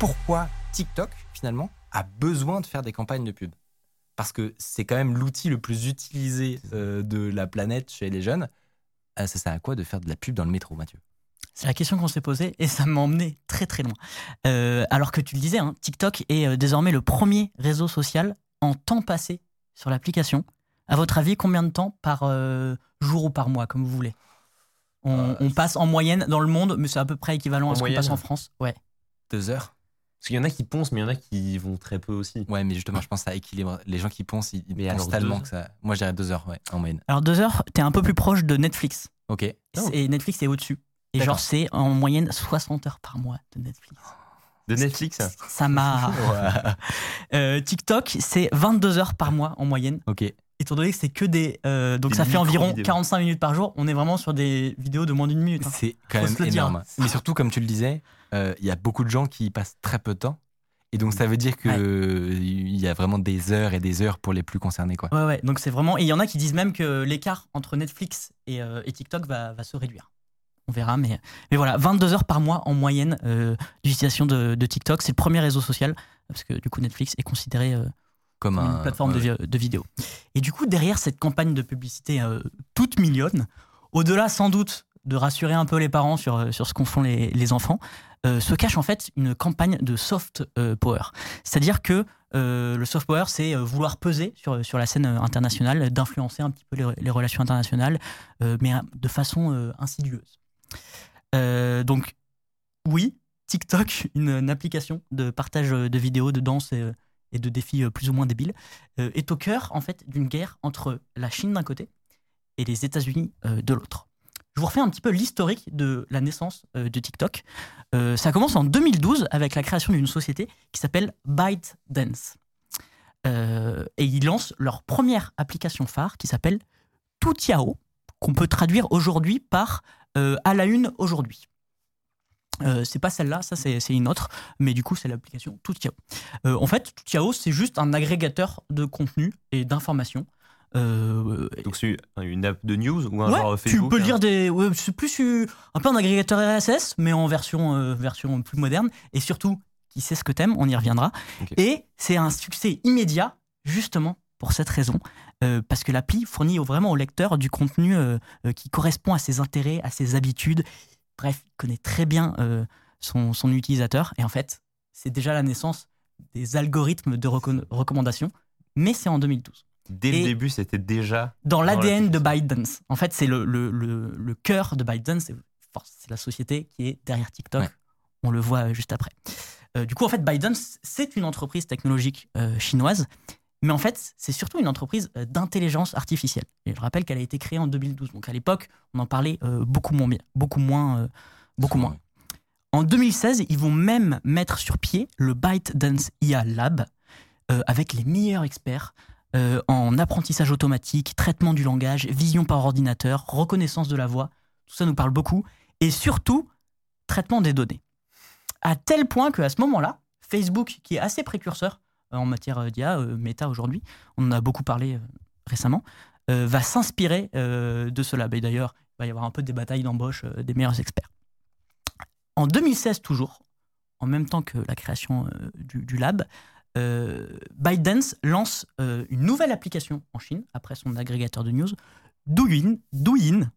Pourquoi TikTok, finalement, a besoin de faire des campagnes de pub Parce que c'est quand même l'outil le plus utilisé euh, de la planète chez les jeunes. Euh, ça sert à quoi de faire de la pub dans le métro, Mathieu? C'est la question qu'on s'est posée et ça m'a emmené très très loin. Euh, alors que tu le disais, hein, TikTok est euh, désormais le premier réseau social en temps passé sur l'application. À votre avis, combien de temps par euh, jour ou par mois, comme vous voulez? On, Euh, on passe en moyenne dans le monde, mais c'est à peu près équivalent En à ce qu'on passe en France. Ouais. Deux heures Parce qu'il y en a qui poncent, mais il y en a qui vont très peu aussi. Ouais, mais justement, je pense que ça équilibre. Les gens qui poncent, ils, ils alors, tellement que ça. Moi, je dirais deux heures, ouais, en moyenne. Alors deux heures, t'es un peu plus proche de Netflix. Ok. Oh. Et Netflix est au-dessus. Et genre, c'est en moyenne 60 heures par mois de Netflix. De Netflix? Ça m'a. Euh, TikTok, c'est 22 heures par mois en moyenne. Ok. Étant donné que c'est que des. euh, donc Des ça fait environ micro-vidéos. 45 minutes par jour. On est vraiment sur des vidéos de moins d'une minute. hein. C'est quand Faut même dire. énorme. Mais surtout, comme tu le disais, il y a beaucoup de gens qui y passent très peu de temps. Et donc, ça veut dire qu'il Ouais. y a vraiment des heures et des heures pour les plus concernés. Quoi. Ouais, ouais. Donc c'est vraiment. Et il y en a qui disent même que l'écart entre Netflix et, euh, et TikTok va, va se réduire. On verra, mais, mais voilà, 22 heures par mois en moyenne euh, d'utilisation de, de TikTok. C'est le premier réseau social, parce que du coup, Netflix est considéré euh, Comme comme un, une plateforme ouais, de, de vidéo. Et du coup, derrière cette campagne de publicité euh, toute mignonne, au-delà sans doute de rassurer un peu les parents sur, euh, sur ce qu'en font les, enfants, euh, se cache en fait une campagne de soft euh, power. C'est-à-dire que le soft power, c'est vouloir peser sur, la scène internationale, d'influencer un petit peu les, relations internationales, mais euh, de façon insidieuse. Donc, oui, TikTok, une, application de partage de vidéos, de danse et, et de défis plus ou moins débiles, est au cœur en fait d'une guerre entre la Chine d'un côté et les États-Unis de l'autre. Je vous refais un petit peu l'historique de la naissance euh, de TikTok. Euh, ça commence en 2012 avec la création d'une société qui s'appelle ByteDance. Euh, et ils lancent leur première application phare qui s'appelle Toutiao, qu'on peut traduire aujourd'hui par à la une aujourd'hui. C'est pas celle-là, ça c'est une autre, mais du coup c'est l'application Toutiao. En fait, Toutiao c'est juste un agrégateur de contenu et d'informations. Euh, Donc c'est une app de news ou un Ouais, genre tu Facebook peux hein. lire des. ouais, c'est plus euh, un peu un agrégateur RSS, mais en version, euh, version plus moderne. Et surtout, qui sait ce que t'aimes, on y reviendra. Et c'est un succès immédiat, justement pour cette raison, euh, parce que l'appli fournit vraiment au lecteur du contenu euh, euh, qui correspond à ses intérêts, à ses habitudes. Bref, il connaît très bien euh, son, son utilisateur. Et en fait, c'est déjà la naissance des algorithmes de reco- recommandation, mais c'est en 2012 Dès le début, c'était déjà. dans l'ADN de. ByteDance. En fait, c'est le, le, le, le cœur de ByteDance. C'est la société qui est derrière TikTok. Ouais. On le voit euh, juste après. Euh, du coup, en fait, ByteDance, c'est une entreprise technologique euh, chinoise. Mais en fait, c'est surtout une entreprise d'intelligence artificielle. Et je rappelle qu'elle a été créée en 2012. Donc à l'époque, on en parlait euh, beaucoup moins bien, beaucoup moins, beaucoup moins. En 2016, ils vont même mettre sur pied le ByteDance IA Lab avec les meilleurs experts euh, en apprentissage automatique, traitement du langage, vision par ordinateur, reconnaissance de la voix. Tout ça nous parle beaucoup. Et surtout, traitement des données. À tel point qu'à ce moment-là, Facebook, qui est assez précurseur euh, en matière euh, d'IA, euh, Meta aujourd'hui, on en a beaucoup parlé euh, récemment, euh, va s'inspirer euh, de cela. Et d'ailleurs, il va y avoir un peu des batailles d'embauche euh, des meilleurs experts. En 2016 toujours, en même temps que la création euh, du lab, euh, ByteDance lance euh, une nouvelle application en Chine, après son agrégateur de news, Douyin. Douyin.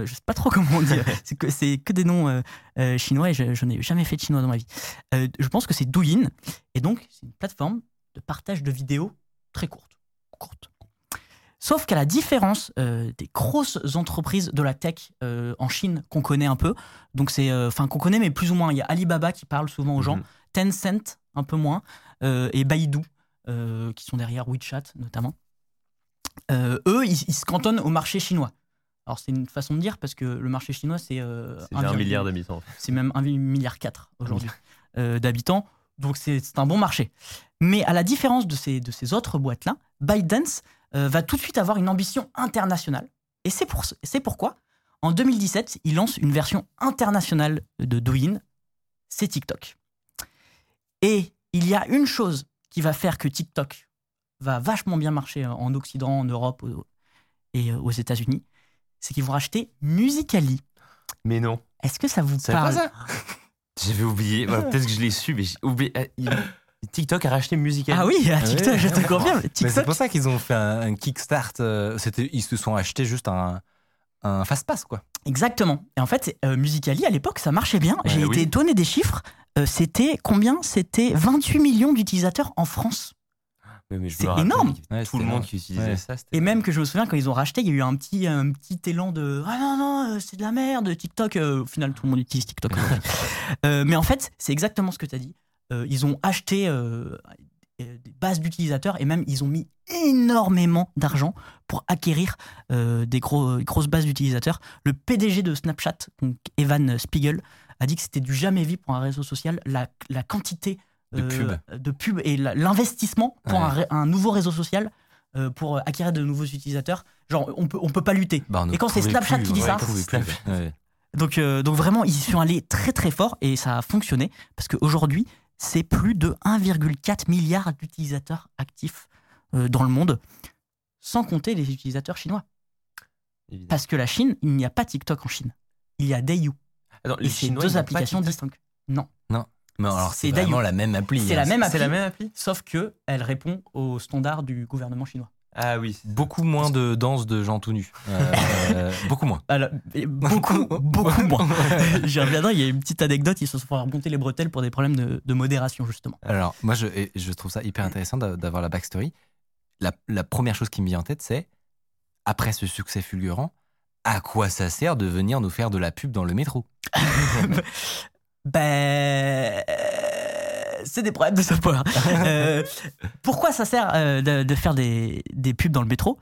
Euh, je sais pas trop comment dit. c'est que, c'est que des noms euh, chinois et je, je n'ai jamais fait de chinois dans ma vie. Je pense que c'est Douyin. Et donc, c'est une plateforme de partage de vidéos très courte. courte. Sauf qu'à la différence euh, des grosses entreprises de la tech euh, en Chine qu'on connaît un peu, donc c'est, euh, qu'on connaît mais plus ou moins, il y a Alibaba qui parle souvent aux gens, Mhm. Tencent un peu moins, euh, et Baidu euh, qui sont derrière WeChat notamment. Euh, eux, ils, ils se cantonnent au marché chinois. Alors c'est une façon de dire parce que le marché chinois c'est euh, C'est un 1,4 milliard d'habitants. c'est même 1,4 milliard quatre aujourd'hui euh, d'habitants. Donc c'est un bon marché. Mais à la différence de ces, de ces autres boîtes-là, ByteDance euh, va tout de suite avoir une ambition internationale. Et c'est pour, c'est pourquoi, en 2017, il lance une version internationale de Douyin, c'est TikTok. Et il y a une chose qui va faire que TikTok va vachement bien marcher en Occident, en Europe et euh, aux États-Unis, c'est qu'ils vont racheter Musically. Mais non. Est-ce que ça vous C'est pas parle ça J'avais oublié. Voilà, Peut-être que je l'ai su, mais j'ai oublié. Ah, TikTok a racheté Musical. Ah oui, à TikTok, oui. je te confirme. C'est TikTok, pour ça qu'ils ont fait un, un kickstart. euh, ils se sont achetés juste un, un fast-pass, quoi. Exactement. Et en fait, euh, Musically, à l'époque, ça marchait bien. Ouais, J'ai oui. été étonné des chiffres. Euh, c'était combien? C'était 28 millions d'utilisateurs en France. C'est énorme. Ouais, Tout le monde énorme. qui utilisait Ouais. ça. Et même que je me souviens, quand ils ont racheté, il y a eu un petit, un petit élan de Ah non, non, euh, c'est de la merde, TikTok. euh, au final, tout le monde utilise TikTok. Euh, mais en fait, c'est exactement ce que tu as dit. Euh, ils ont acheté des bases d'utilisateurs et même ils ont mis énormément d'argent pour acquérir euh, des gros, grosses bases d'utilisateurs. Le PDG de Snapchat, donc Evan Spiegel, a dit que c'était du jamais vu pour un réseau social la, la quantité De euh, pubs. de pubs et l'investissement pour Ouais. un, nouveau réseau social euh, pour acquérir de nouveaux utilisateurs. Genre, on peut, on peut pas lutter. Bah, Et quand c'est Snapchat plus, qui dit ouais, ça. Donc, euh, donc vraiment, ils y sont allés très très fort et ça a fonctionné parce qu'aujourd'hui, c'est plus de 1,4 milliard d'utilisateurs actifs euh, dans le monde, sans compter les utilisateurs chinois. Évidemment. Parce que la Chine, il n'y a pas TikTok en Chine. Il y a. Attends, Et les c'est Chinois, deux applications distinctes. Non, Mais alors, C'est vraiment la même appli. C'est hein. la même C'est appli, la même appli sauf que elle répond aux standards du gouvernement chinois. Ah oui. Beaucoup moins de danse de gens tout nus. Euh, beaucoup moins. Alors, beaucoup, beaucoup moins. J'y reviendrai, il y a une petite anecdote, ils se sont fait remonter les bretelles pour des problèmes de, de modération, justement. Alors, moi, je, trouve ça hyper intéressant d'a- d'avoir la backstory. La, la première chose qui me vient en tête, c'est, après ce succès fulgurant, à quoi ça sert de venir nous faire de la pub dans le métro? Ben. C'est des problèmes de ce point. Euh, pourquoi ça sert euh, de, de faire des, des pubs dans le métro?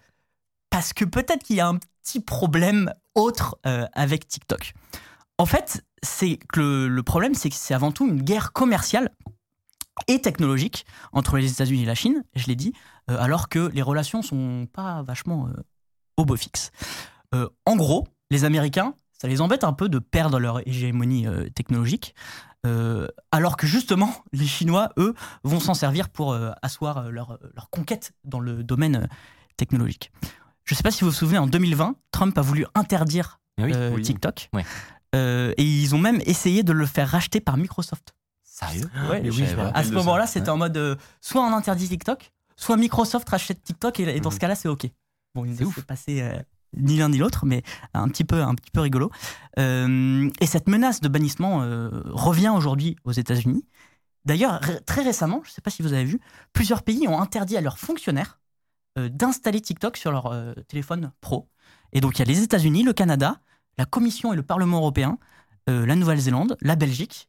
Parce que peut-être qu'il y a un petit problème autre euh, avec TikTok. En fait, c'est que le, le problème, c'est que c'est avant tout une guerre commerciale et technologique entre les États-Unis et la Chine, je l'ai dit, euh, alors que les relations sont pas vachement au beau fixe. En gros, les Américains, ça les embête un peu de perdre leur hégémonie technologique, euh, alors que justement, les Chinois, eux, vont s'en servir pour euh, asseoir euh, leur, leur conquête dans le domaine technologique. Je ne sais pas si vous vous souvenez, en 2020, Trump a voulu interdire Ah oui, euh, oui. TikTok. Ouais. Euh, et ils ont même essayé de le faire racheter par Microsoft. Sérieux? Ouais, mais je oui, À ce moment-là, c'était en mode euh, soit on interdit TikTok, soit Microsoft rachète TikTok et, et dans Mhm. ce cas-là, c'est OK. Bon, il s'est passé euh, ni l'un ni l'autre, mais un petit peu, un petit peu rigolo. Euh, et cette menace de bannissement euh, revient aujourd'hui aux États-Unis. D'ailleurs, très récemment, je ne sais pas si vous avez vu, plusieurs pays ont interdit à leurs fonctionnaires euh, d'installer TikTok sur leur téléphone pro. Et donc, il y a les États-Unis, le Canada, la Commission et le Parlement européen, la Nouvelle-Zélande, la Belgique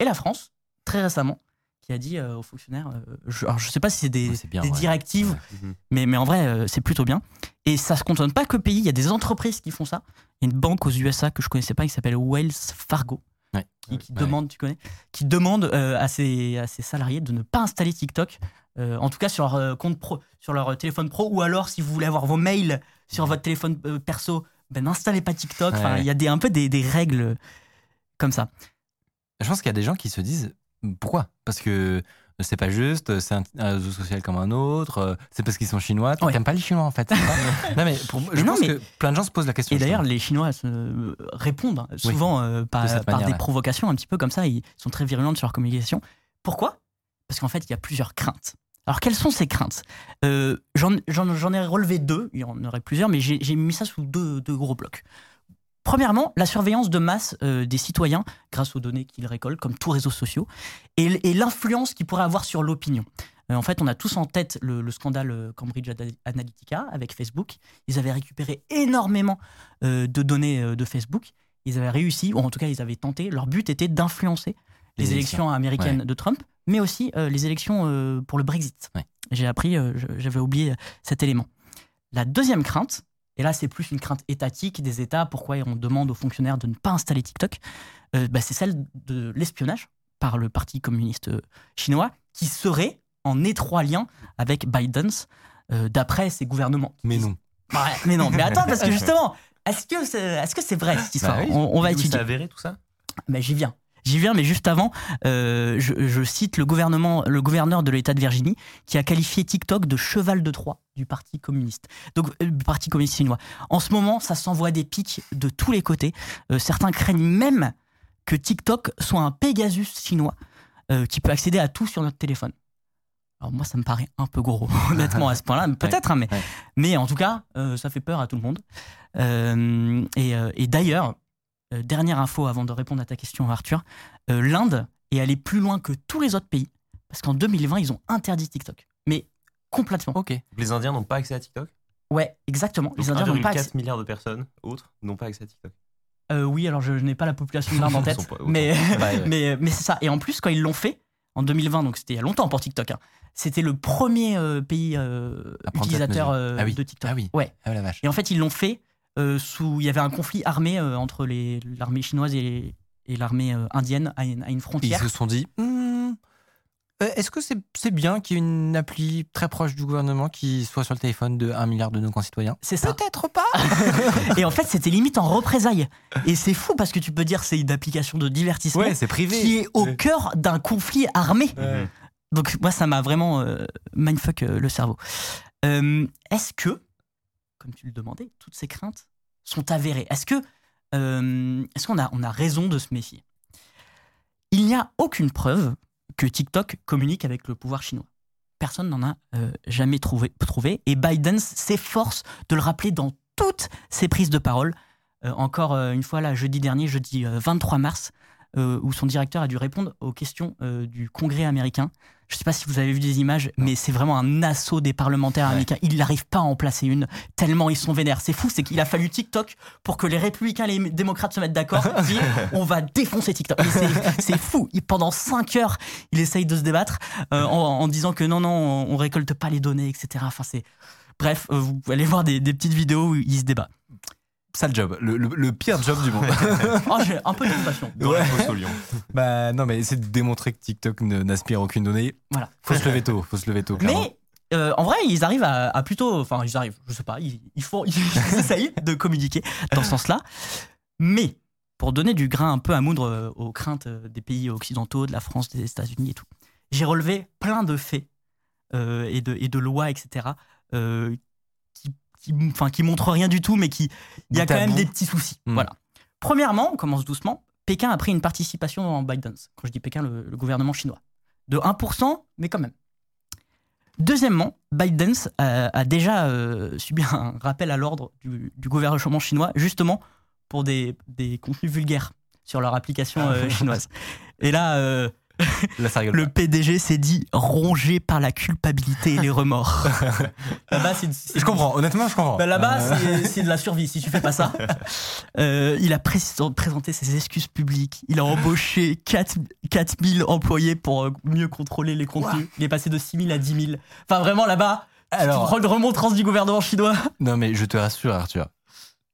et la France, très récemment, qui a dit euh, aux fonctionnaires, euh, je ne sais pas si c'est des, Ouais, c'est bien, des ouais. directives, Ouais. Mhm. mais, mais en vrai, euh, c'est plutôt bien. Et ça se contente pas que pays, il y a des entreprises qui font ça. Il y a une banque aux USA que je connaissais pas qui s'appelle Wells Fargo, Ouais. qui, demande, tu connais, qui demande euh, à, ses, à ses salariés de ne pas installer TikTok, euh, en tout cas sur leur compte pro, sur leur téléphone pro, ou alors si vous voulez avoir vos mails sur votre téléphone euh, perso, ben n'installez pas TikTok. Enfin, il y a des, un peu des, des règles comme ça. Je pense qu'il y a des gens qui se disent pourquoi? Parce que c'est pas juste, c'est un, un réseau social comme un autre, euh, c'est parce qu'ils sont chinois. Toi, Ouais. t'aimes pas les chinois en fait. non, mais pour- je non, pense mais- que plein de gens se posent la question. Et d'ailleurs, les Chinois se répondent souvent euh, par, de des provocations un petit peu comme ça. Ils sont très virulents sur leur communication. Pourquoi? Parce qu'en fait, il y a plusieurs craintes. Alors, quelles sont ces craintes? Euh, J'en ai relevé deux, il y en aurait plusieurs, mais j'ai j'ai mis ça sous deux, deux gros blocs. Premièrement, la surveillance de masse euh, des citoyens grâce aux données qu'ils récoltent, comme tous réseaux sociaux, et, l'influence qu'ils pourraient avoir sur l'opinion. Euh, en fait, on a tous en tête le, le scandale euh, Cambridge Ana- Analytica avec Facebook. Ils avaient récupéré énormément euh, de données de Facebook. Ils avaient réussi, ou en tout cas, ils avaient tenté. Leur but était d'influencer les, Les élections, élections. américaines Ouais. de Trump, mais aussi les élections pour le Brexit. Ouais. J'ai appris, j'avais oublié cet élément. La deuxième crainte, Et là, c'est plus une crainte étatique des États. Pourquoi on demande aux fonctionnaires de ne pas installer TikTok Euh, bah, C'est celle de l'espionnage par le Parti communiste euh, chinois, qui serait en étroit lien avec Biden, euh, d'après ses gouvernements. Mais non. Ouais, mais non, mais attends, parce que justement, est-ce que c'est est -ce c'est vrai cette histoire? Bah oui. on, on va étudier. C'est avéré tout ça? Mais j'y viens. J'y viens, mais juste avant, euh, je, je cite le, gouvernement, le gouverneur de l'État de Virginie qui a qualifié TikTok de cheval de Troie du Parti communiste. Donc, euh, du Parti communiste chinois. En ce moment, ça s'envoie des pics de tous les côtés. Euh, certains craignent même que TikTok soit un Pegasus chinois qui peut accéder à tout sur notre téléphone. Alors moi, ça me paraît un peu gros, honnêtement, à ce point-là. Peut-être, hein, mais, ouais. mais en tout cas, euh, ça fait peur à tout le monde. Euh, et euh, et d'ailleurs, euh, dernière info avant de répondre à ta question, Arthur, euh, l'Inde est allée plus loin que tous les autres pays, parce qu'en 2020, ils ont interdit TikTok. Mais complètement. Ok. Les Indiens n'ont pas accès à TikTok? Ouais, exactement. Donc Les Indiens n'ont pas 1,4 accès. milliards de personnes autres n'ont pas accès à TikTok. Euh, oui, alors je, je n'ai pas la population de l'Inde en tête, mais, Ouais, ouais. mais, mais c'est ça. Et en plus, quand ils l'ont fait, en 2020, donc c'était il y a longtemps pour TikTok, hein, c'était le premier pays utilisateur Ah oui. de TikTok. Ah oui. Ouais. Ah la vache. Et en fait, ils l'ont fait sous. Il y avait un conflit armé euh, entre l'armée chinoise et, et l'armée euh, indienne à une, à une Ils frontière. se sont dit, Hmm, euh, est-ce que c'est bien qu'il y ait une appli très proche du gouvernement qui soit sur le téléphone de 1 milliard de nos concitoyens? C'est ça. Peut-être pas. Et en fait, c'était limite en représailles. Et c'est fou parce que tu peux dire c'est une application de divertissement Ouais, c'est privé. qui est au Ouais. cœur d'un conflit armé. Ouais. Donc moi, ça m'a vraiment euh, mindfuck euh, le cerveau. Euh, Est-ce que, comme tu le demandais, toutes ces craintes sont avérées Est-ce que euh, qu'on a, on a raison de se méfier? Il n'y a aucune preuve que TikTok communique avec le pouvoir chinois. Personne n'en a euh, jamais trouvé. Et Biden s'efforce de le rappeler dans toutes ses prises de parole. Euh, encore une fois, là, jeudi dernier, jeudi euh, 23 mars, où son directeur a dû répondre aux questions du Congrès américain. Je ne sais pas si vous avez vu des images, mais c'est vraiment un assaut des parlementaires Ouais. américains. Il n'arrive pas à en placer une, tellement ils sont vénères. C'est fou, c'est qu'il a fallu TikTok pour que les républicains et les démocrates se mettent d'accord. dire, on va défoncer TikTok. C'est- fou. Il- pendant 5 heures, il essaye de se débattre euh, en, en disant que non, non, on, on récolte pas les données, etc. Enfin, c'est. Bref, euh, vous aller voir des, des petites vidéos où il se débat. Sale job. Le, le- le pire job du monde. Oh, j'ai un peu d'expression. Dans la fosse au lion. bah non, mais c'est de démontrer que TikTok n'aspire aucune donnée. Voilà. Faut se lever tôt. Faut se lever tôt. clairement. Mais euh, en vrai, ils arrivent à, à plutôt. Enfin, ils arrivent, je sais pas, ils, ils font, ils essayent de communiquer dans ce sens-là. Mais pour donner du grain un peu à moudre euh, aux craintes euh, des pays occidentaux, de la France, des États-Unis et tout, j'ai relevé plein de faits euh, et, de, et de lois, etc., euh, qui, qui, enfin, qui montrent rien du tout, mais qui. Il y a quand même bout. des petits soucis. Hmm. Voilà. Premièrement, on commence doucement. Pékin a pris une participation dans Biden. Quand je dis Pékin, le, le gouvernement chinois. De 1%, mais quand même. Deuxièmement, Biden a, a déjà euh, subi un rappel à l'ordre du, du gouvernement chinois, justement pour des, des contenus vulgaires sur leur application euh, chinoise. Et là, euh, Là, ça rigole. le PDG s'est dit rongé par la culpabilité et les remords. Là-bas, c'est- c'est- Je comprends. Honnêtement, je comprends. bah, Là-bas, Euh, c'est- c'est de la survie si tu fais pas ça. Euh, il a pré- présenté ses excuses publiques. Il a embauché 4, 4000 employés pour euh, mieux contrôler les contenus. Il est passé de 6000 à 10 000. Enfin, vraiment, là-bas, Alors- Alors... de remontrance du gouvernement chinois. Non, mais je te rassure, Arthur.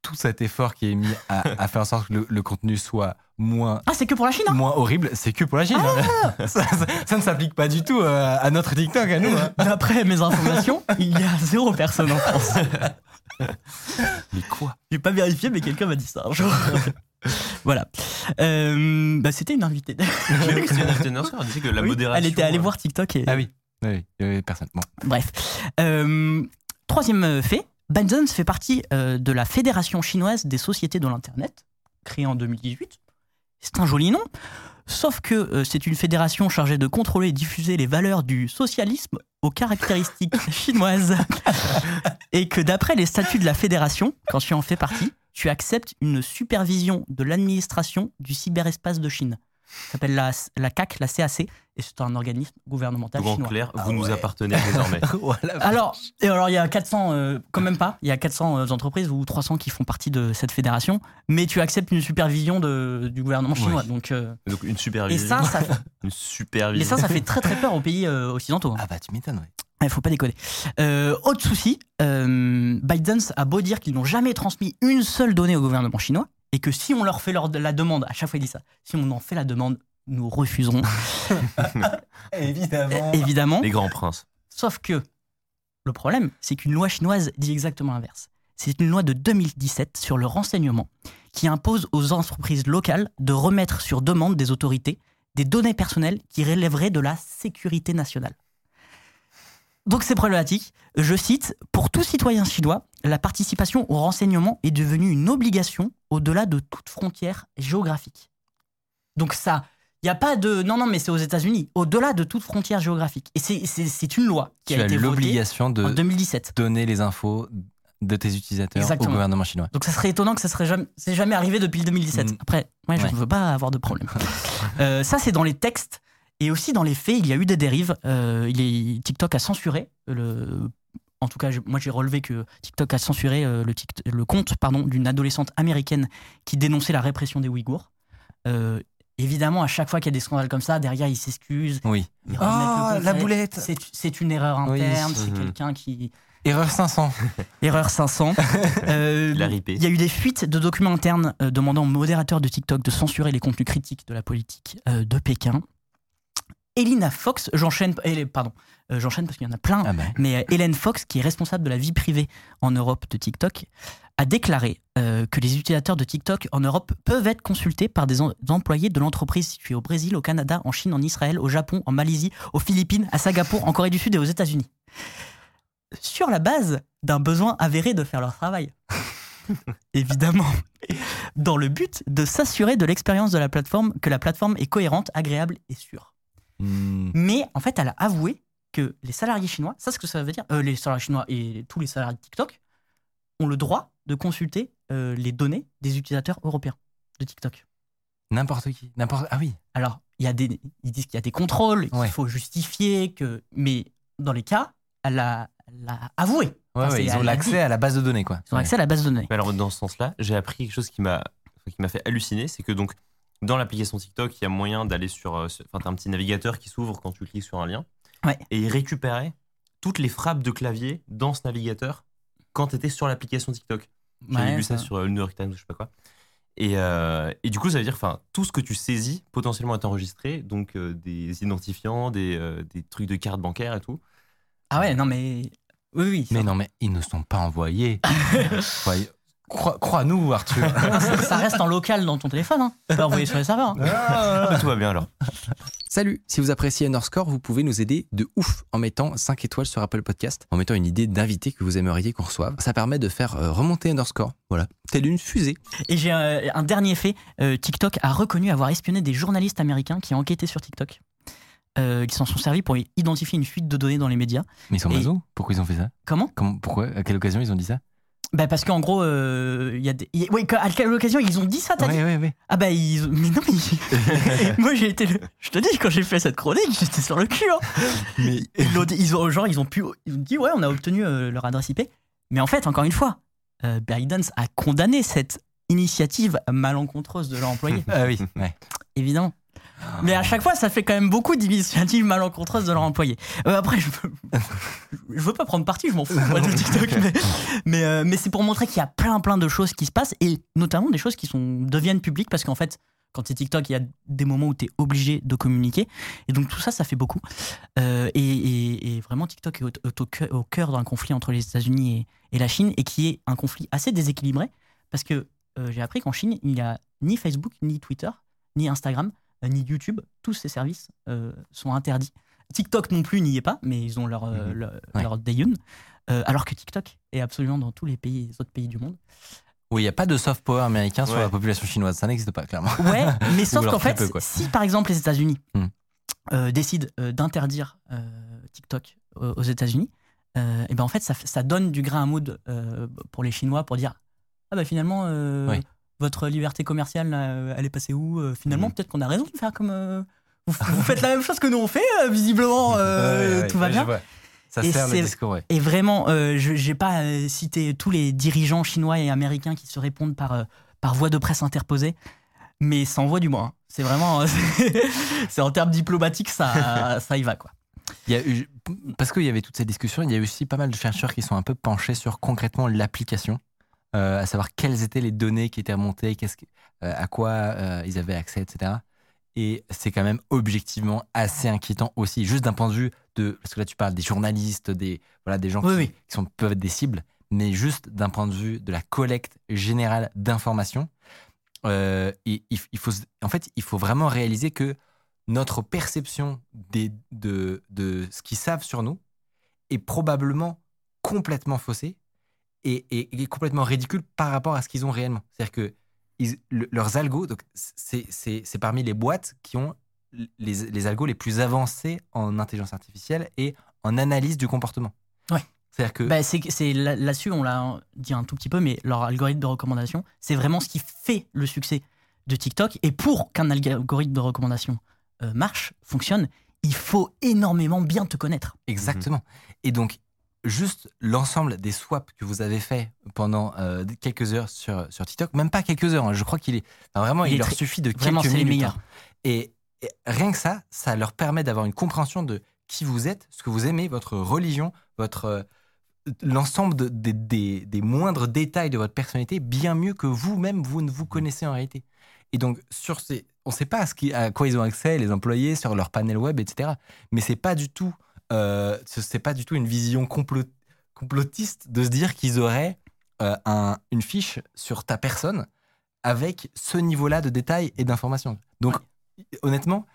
Tout cet effort qui est mis à, à faire en sorte que le, le contenu soit moins, Ah, c'est que pour la Chine hein moins horrible, c'est que pour la Chine. hein. Ça, ça- ça ne s'applique pas du tout euh, à notre TikTok, à nous. hein. D'après mes informations, il y a zéro personne en France. Mais quoi? J'ai pas vérifié, mais quelqu'un m'a dit ça un jour. voilà. Euh, bah, C'était une invitée. J'ai vu que c'était une invitée de Nurse, elle disait que la Oui, modération. Elle était allée euh, voir TikTok et. Ah oui. Oui, oui, il y avait personne. Bon. Bref. Euh, troisième fait, Biden fait partie euh, de la Fédération chinoise des sociétés de l'Internet, créée en 2018. C'est un joli nom. Sauf que euh, c'est une fédération chargée de contrôler et diffuser les valeurs du socialisme aux caractéristiques chinoises. et que d'après les statuts de la fédération, quand tu en fais partie, tu acceptes une supervision de l'administration du cyberespace de Chine. Ça s'appelle la, la CAC, la CAC, et c'est un organisme gouvernemental Donc en chinois. clair, vous Ah nous ouais. appartenez désormais. Voilà. Alors, et alors il y a 400, euh, quand même pas, il y a 400 euh, entreprises ou 300 qui font partie de cette fédération, mais tu acceptes une supervision de, du gouvernement chinois. Oui. Donc, euh, Donc une et supervision. ça, ça, Une supervision. et ça, ça fait très très peur aux pays euh, occidentaux. hein. Ah bah tu m'étonnes, ouais. Il faut pas déconner. Euh, autre souci, euh, ByteDance a beau dire qu'ils n'ont jamais transmis une seule donnée au gouvernement chinois et que si on leur fait leur, la demande, à chaque fois il dit ça, si on en fait la demande, nous refuserons. Évidemment. Évidemment. Les grands princes. Sauf que le problème, c'est qu'une loi chinoise dit exactement l'inverse. C'est une loi de 2017 sur le renseignement qui impose aux entreprises locales de remettre sur demande des autorités des données personnelles qui relèveraient de la sécurité nationale. Donc c'est problématique. Je cite, pour tout citoyen chinois, la participation au renseignement est devenue une obligation au-delà de toute frontière géographique. Donc ça, il n'y a pas de... Non, non, mais c'est aux États-Unis, au-delà de toute frontière géographique. Et c'est- une loi qui Tu a été l'obligation en de 2017. donner les infos de tes utilisateurs Exactement. au gouvernement chinois. Donc ça serait étonnant que ça serait jamais, jamais arrivé depuis le 2017. Mm. Après, ouais, je ne veux pas avoir de problème. Euh, ça, c'est dans les textes. Et aussi dans les faits, il y a eu des dérives. Euh, il est, TikTok a censuré le. En tout cas, je- moi j'ai relevé que TikTok a censuré euh, le, compte pardon, d'une adolescente américaine qui dénonçait la répression des Ouïghours. Euh, évidemment, à chaque fois qu'il y a des scandales comme ça, derrière ils s'excusent. Oui. ils Oh, la boulette. c'est- une erreur Oui. interne, c'est quelqu'un qui. Erreur 500. Erreur 500. Euh, Il a ripé. il y a eu des fuites de documents internes euh, demandant aux modérateurs de TikTok de censurer les contenus critiques de la politique euh, de Pékin. Elina Fox, j'enchaîne, pardon, euh, j'enchaîne parce qu'il y en a plein, Ah bah. mais euh, Hélène Fox, qui est responsable de la vie privée en Europe de TikTok, a déclaré euh, que les utilisateurs de TikTok en Europe peuvent être consultés par des en- employés de l'entreprise située au Brésil, au Canada, en Chine, en Israël, au Japon, en Malaisie, aux Philippines, à Singapour, en Corée du Sud et aux États-Unis. Sur la base d'un besoin avéré de faire leur travail. Évidemment. Dans le but de s'assurer de l'expérience de la plateforme, que la plateforme est cohérente, agréable et sûre. Hmm. Mais en fait, elle a avoué que les salariés chinois, ça ce que ça veut dire, euh, les salariés chinois et tous les salariés de TikTok ont le droit de consulter euh, les données des utilisateurs européens de TikTok. N'importe qui. N'importe. Ah oui. Alors, il y a des, ils disent qu'il y a des contrôles, qu'il Ouais. faut justifier, que, mais dans les cas, elle a, elle a avoué. Ouais, Enfin, ouais, ils ont a l'accès dit. à la base de données, quoi. Ils ont accès à la base de données. Mais alors, dans ce sens-là, j'ai appris quelque chose qui m'a qui m'a fait halluciner, c'est que donc dans l'application TikTok, il y a moyen d'aller sur, euh, enfin, t'as un petit navigateur qui s'ouvre quand tu cliques sur un lien, Ouais. et il récupérait toutes les frappes de clavier dans ce navigateur quand tu étais sur l'application TikTok. J'avais Ouais, lu ça ça- sur euh, le New York Times ou je sais pas quoi. Et, euh, et du coup, ça veut dire, enfin, tout ce que tu saisis potentiellement est enregistré, donc euh, des identifiants, des, euh, des trucs de carte bancaire et tout. Ah ouais, non mais. Oui, oui. Mais non, mais ils ne sont pas envoyés. Crois- Crois-nous, Arthur. ça, ça reste en local dans ton téléphone. Hein. Tu peux envoyer sur les serveurs. hein. Ah, tout va bien alors. Salut, si vous appréciez Underscore, vous pouvez nous aider de ouf en mettant 5 étoiles sur Apple Podcast, en mettant une idée d'invité que vous aimeriez qu'on reçoive. Ça permet de faire euh, remonter Underscore, voilà, telle une fusée. Et j'ai un, un dernier fait. Euh, TikTok a reconnu avoir espionné des journalistes américains qui enquêtaient sur TikTok. Euh, ils s'en sont servis pour identifier une fuite de données dans les médias. Mais ils sont Et- Pourquoi ils ont fait ça? Comment? Comment, Pourquoi À quelle occasion ils ont dit ça? Bah Parce qu'en gros, euh, il y a des. y a- à quelle occasion ils ont dit ça, t'as dit Ouais, ouais, ouais. Ah bah ils. Mais non, mais. Moi j'ai été. le- Je te dis, quand j'ai fait cette chronique, j'étais sur le cul. Hein. Mais Ils, ont, genre, ils ont pu. Ils ont dit, ouais, on a obtenu euh, leur adresse IP. Mais en fait, encore une fois, euh, ByteDance a condamné cette initiative malencontreuse de leur employé. Ah oui, ouais. évidemment. Mais à chaque fois, ça fait quand même beaucoup d'initiatives malencontreuses de leur employé. Euh, après, je veux, je veux pas prendre parti, je m'en fous moi, de TikTok, mais, mais, euh, mais c'est pour montrer qu'il y a plein plein de choses qui se passent et notamment des choses qui sont, deviennent publiques parce qu'en fait, quand c'est TikTok, il y a des moments où tu es obligé de communiquer. Et donc tout ça, ça fait beaucoup. Euh, et, et- et vraiment, TikTok est au, cœur- d'un conflit entre les États-Unis et, et la Chine et qui est un conflit assez déséquilibré parce que euh, j'ai appris qu'en Chine, il n'y a ni Facebook, ni Twitter, ni Instagram, ni YouTube. Tous ces services euh, sont interdits. TikTok non plus n'y est pas, mais ils ont leur, euh, Mhm. leur, Ouais. leur Dayun. Euh, alors que TikTok est absolument dans tous les pays, les autres pays du monde. Oui, il n'y a pas de soft power américain sur la population chinoise. Ça n'existe pas, clairement. Ouais, mais sauf qu'en fait, peu, si par exemple les États-Unis euh, décident euh, d'interdire euh, TikTok euh, aux États-Unis, euh, et ben en fait ça, donne du grain à moudre euh, pour les Chinois pour dire ah bah finalement euh, Oui. Votre liberté commerciale là, euh, elle est passée où Euh, Finalement Mhm. peut-être qu'on a raison de faire comme euh, vous, vous faites la même chose que nous on fait visiblement Ouais, ouais, tout va bien. Ça Et sert le discours, ouais. Et vraiment, euh, je n'ai pas euh, cité tous les dirigeants chinois et américains qui se répondent par, euh, par voie de presse interposée, mais ça envoie du bois. hein. C'est vraiment, c'est en termes diplomatiques, ça, ça y va quoi. Il y a eu, parce qu'il y avait toute cette discussion, il y a eu aussi pas mal de chercheurs qui sont un peu penchés sur concrètement l'application, euh, à savoir quelles étaient les données qui étaient remontées, que- euh, à quoi euh, ils avaient accès, etc. Et c'est quand même objectivement assez inquiétant aussi, juste d'un point de vue de, parce que là tu parles des journalistes, des, voilà, des gens Oui, qui, oui. qui sont, peuvent être des cibles, mais juste d'un point de vue de la collecte générale d'informations. euh, et il, faut, en fait, il faut vraiment réaliser que notre perception des, de, de ce qu'ils savent sur nous est probablement complètement faussée et, et- et complètement ridicule par rapport à ce qu'ils ont réellement. C'est-à-dire que ils- le- leurs algos, donc c'est c'est- c'est parmi les boîtes qui ont les, les algos les plus avancés en intelligence artificielle et en analyse du comportement. Ouais. C'est-à-dire que Bah, c'est c'est là- là-dessus, on l'a dit un tout petit peu, mais leur algorithme de recommandation, c'est vraiment ce qui fait le succès de TikTok. Et pour qu'un algorithme de recommandation euh, marche, fonctionne, il faut énormément bien te connaître. Exactement. Et donc, juste l'ensemble des swaps que vous avez fait pendant euh, quelques heures sur, sur TikTok, même pas quelques heures, hein, je crois qu'il est. enfin, vraiment, Il leur très- suffit de Vraiment, quelques minutes. meilleurs. hein. Et, et rien que ça, ça leur permet d'avoir une compréhension de qui vous êtes, ce que vous aimez, votre religion, votre. euh, l'ensemble de- des- des- des moindres détails de votre personnalité bien mieux que vous-même vous ne vous connaissez en réalité. Et donc sur ces, on ne sait pas à, ce qui- à quoi ils ont accès les employés sur leur panel web, etc. Mais c'est pas du tout, euh, ce- c'est pas du tout une vision complot- complotiste de se dire qu'ils auraient euh, un- une fiche sur ta personne avec ce niveau-là de détails et d'informations. Donc honnêtement,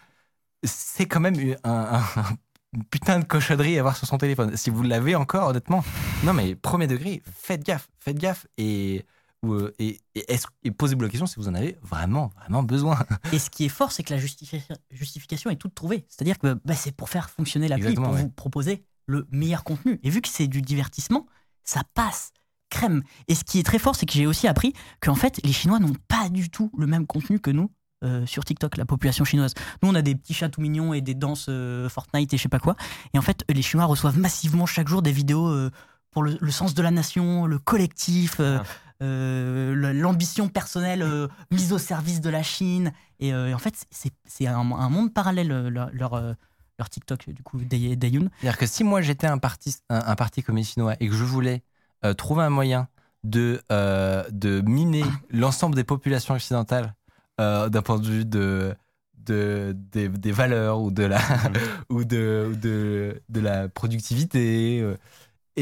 c'est quand même un, un- une putain de cochonnerie à avoir sur son téléphone. Si vous l'avez encore, honnêtement, non mais premier degré, faites gaffe, faites gaffe et euh, et, et, est-ce- et posez-vous la question si vous en avez vraiment, vraiment besoin. Et ce qui est fort, c'est que la justifi- justification est toute trouvée. C'est-à-dire que bah, c'est pour faire fonctionner l'appli, pour ouais. vous proposer le meilleur contenu. Et vu que c'est du divertissement, ça passe crème. Et ce qui est très fort, c'est que j'ai aussi appris qu'en fait, les Chinois n'ont pas du tout le même contenu que nous. euh, sur TikTok, la population chinoise. Nous, on a des petits chats tout mignons et des danses euh, Fortnite et je sais pas quoi. Et en fait, les Chinois reçoivent massivement chaque jour des vidéos euh, pour le, le sens de la nation, le collectif, Ah. Euh, l'ambition personnelle euh, mise au service de la Chine. Et euh, en fait, c'est un, un monde parallèle, leur, leur, leur TikTok, du coup, Day- Dayun. C'est-à-dire que si moi j'étais un parti, un, un parti communiste chinois et que je voulais euh, trouver un moyen de, euh, de miner l'ensemble des populations occidentales euh, d'un point de vue de, de, des, des valeurs ou de la, ou de, de, de la productivité,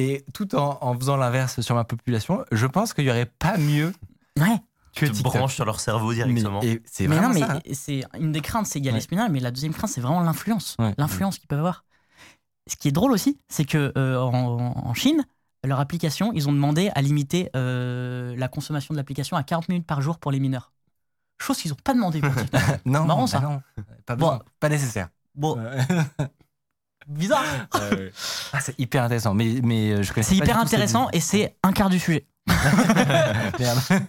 et tout en, en faisant l'inverse sur ma population, je pense qu'il n'y aurait pas mieux Ouais. que Tu TikTok. branches sur leur cerveau directement. Mais, et c'est Mais non, vraiment mais hein. c'est une des craintes, c'est qu'il y a Ouais. l'espionnage, mais la deuxième crainte, c'est vraiment l'influence. Ouais. L'influence qu'ils peuvent avoir. Ce qui est drôle aussi, c'est que euh, en, en Chine, leur application, ils ont demandé à limiter euh, la consommation de l'application à 40 minutes par jour pour les mineurs. Chose qu'ils n'ont pas demandé pour TikTok. Non, marrant, bah ça. non, pas, Bon. pas nécessaire. Bon, Ouais. bizarre. Ah, c'est hyper intéressant, mais, mais euh, je C'est hyper intéressant et c'est un quart du sujet.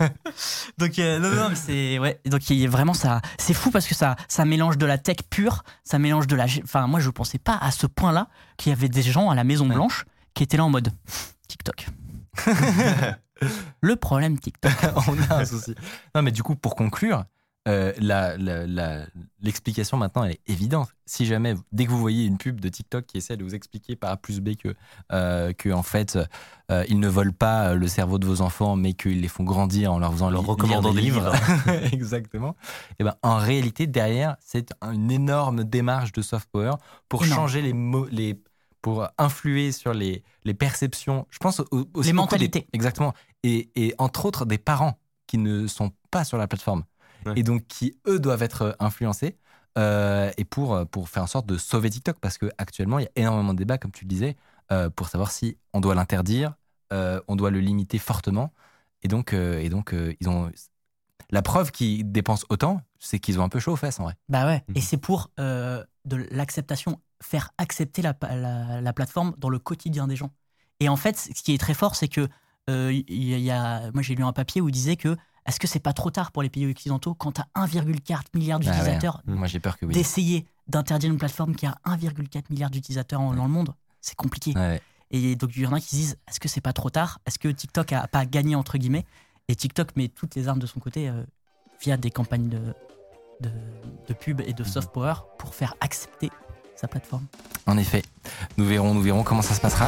Donc euh, non, non, mais c'est ouais. Donc il vraiment ça, c'est fou parce que ça, ça mélange de la tech pure, ça mélange de la. Enfin, moi je pensais pas à ce point-là qu'il y avait des gens à la Maison Ouais. Blanche qui étaient là en mode TikTok. Le problème TikTok. on a un souci. Non, mais du coup, pour conclure, euh, la- la- la- l'explication maintenant elle est évidente. Si jamais, dès que vous voyez une pub de TikTok qui essaie de vous expliquer par A plus B que, euh, que en fait, euh, ils ne volent pas le cerveau de vos enfants, mais qu'ils les font grandir en leur faisant leur recommandant lire des livres. Exactement. Et ben, en réalité, derrière, c'est une énorme démarche de soft power pour Énorme. changer les mots, les pour influer sur les, les perceptions. Je pense au- aussi Les beaucoup des- mentalités. exactement. Et, et entre autres des parents qui ne sont pas sur la plateforme Ouais. et donc qui eux doivent être influencés euh, et pour pour faire en sorte de sauver TikTok parce que actuellement il y a énormément de débats comme tu le disais euh, pour savoir si on doit l'interdire, euh, on doit le limiter fortement et donc euh, et donc euh, ils ont la preuve qu'ils dépensent autant, c'est qu'ils ont un peu chaud aux fesses en vrai. Bah ouais. Mhm. Et c'est pour euh, de l'acceptation, faire accepter la, la, la plateforme dans le quotidien des gens. Et en fait, ce qui est très fort, c'est que euh, il y, y a, moi j'ai lu un papier où il disait que est-ce que c'est pas trop tard pour les pays occidentaux quand tu as 1,4 milliard Ah ouais. d'utilisateurs Moi j'ai peur que oui. d'essayer d'interdire une plateforme qui a 1,4 milliard d'utilisateurs dans le monde? C'est compliqué. Ouais. Et donc il y en a qui se disent est-ce que c'est pas trop tard? Est-ce que TikTok a pas gagné entre guillemets? Et TikTok met toutes les armes de son côté euh, via des campagnes de, de, de pub et de Mhm. soft power pour faire accepter sa plateforme. En effet, nous verrons, nous verrons comment ça se passera.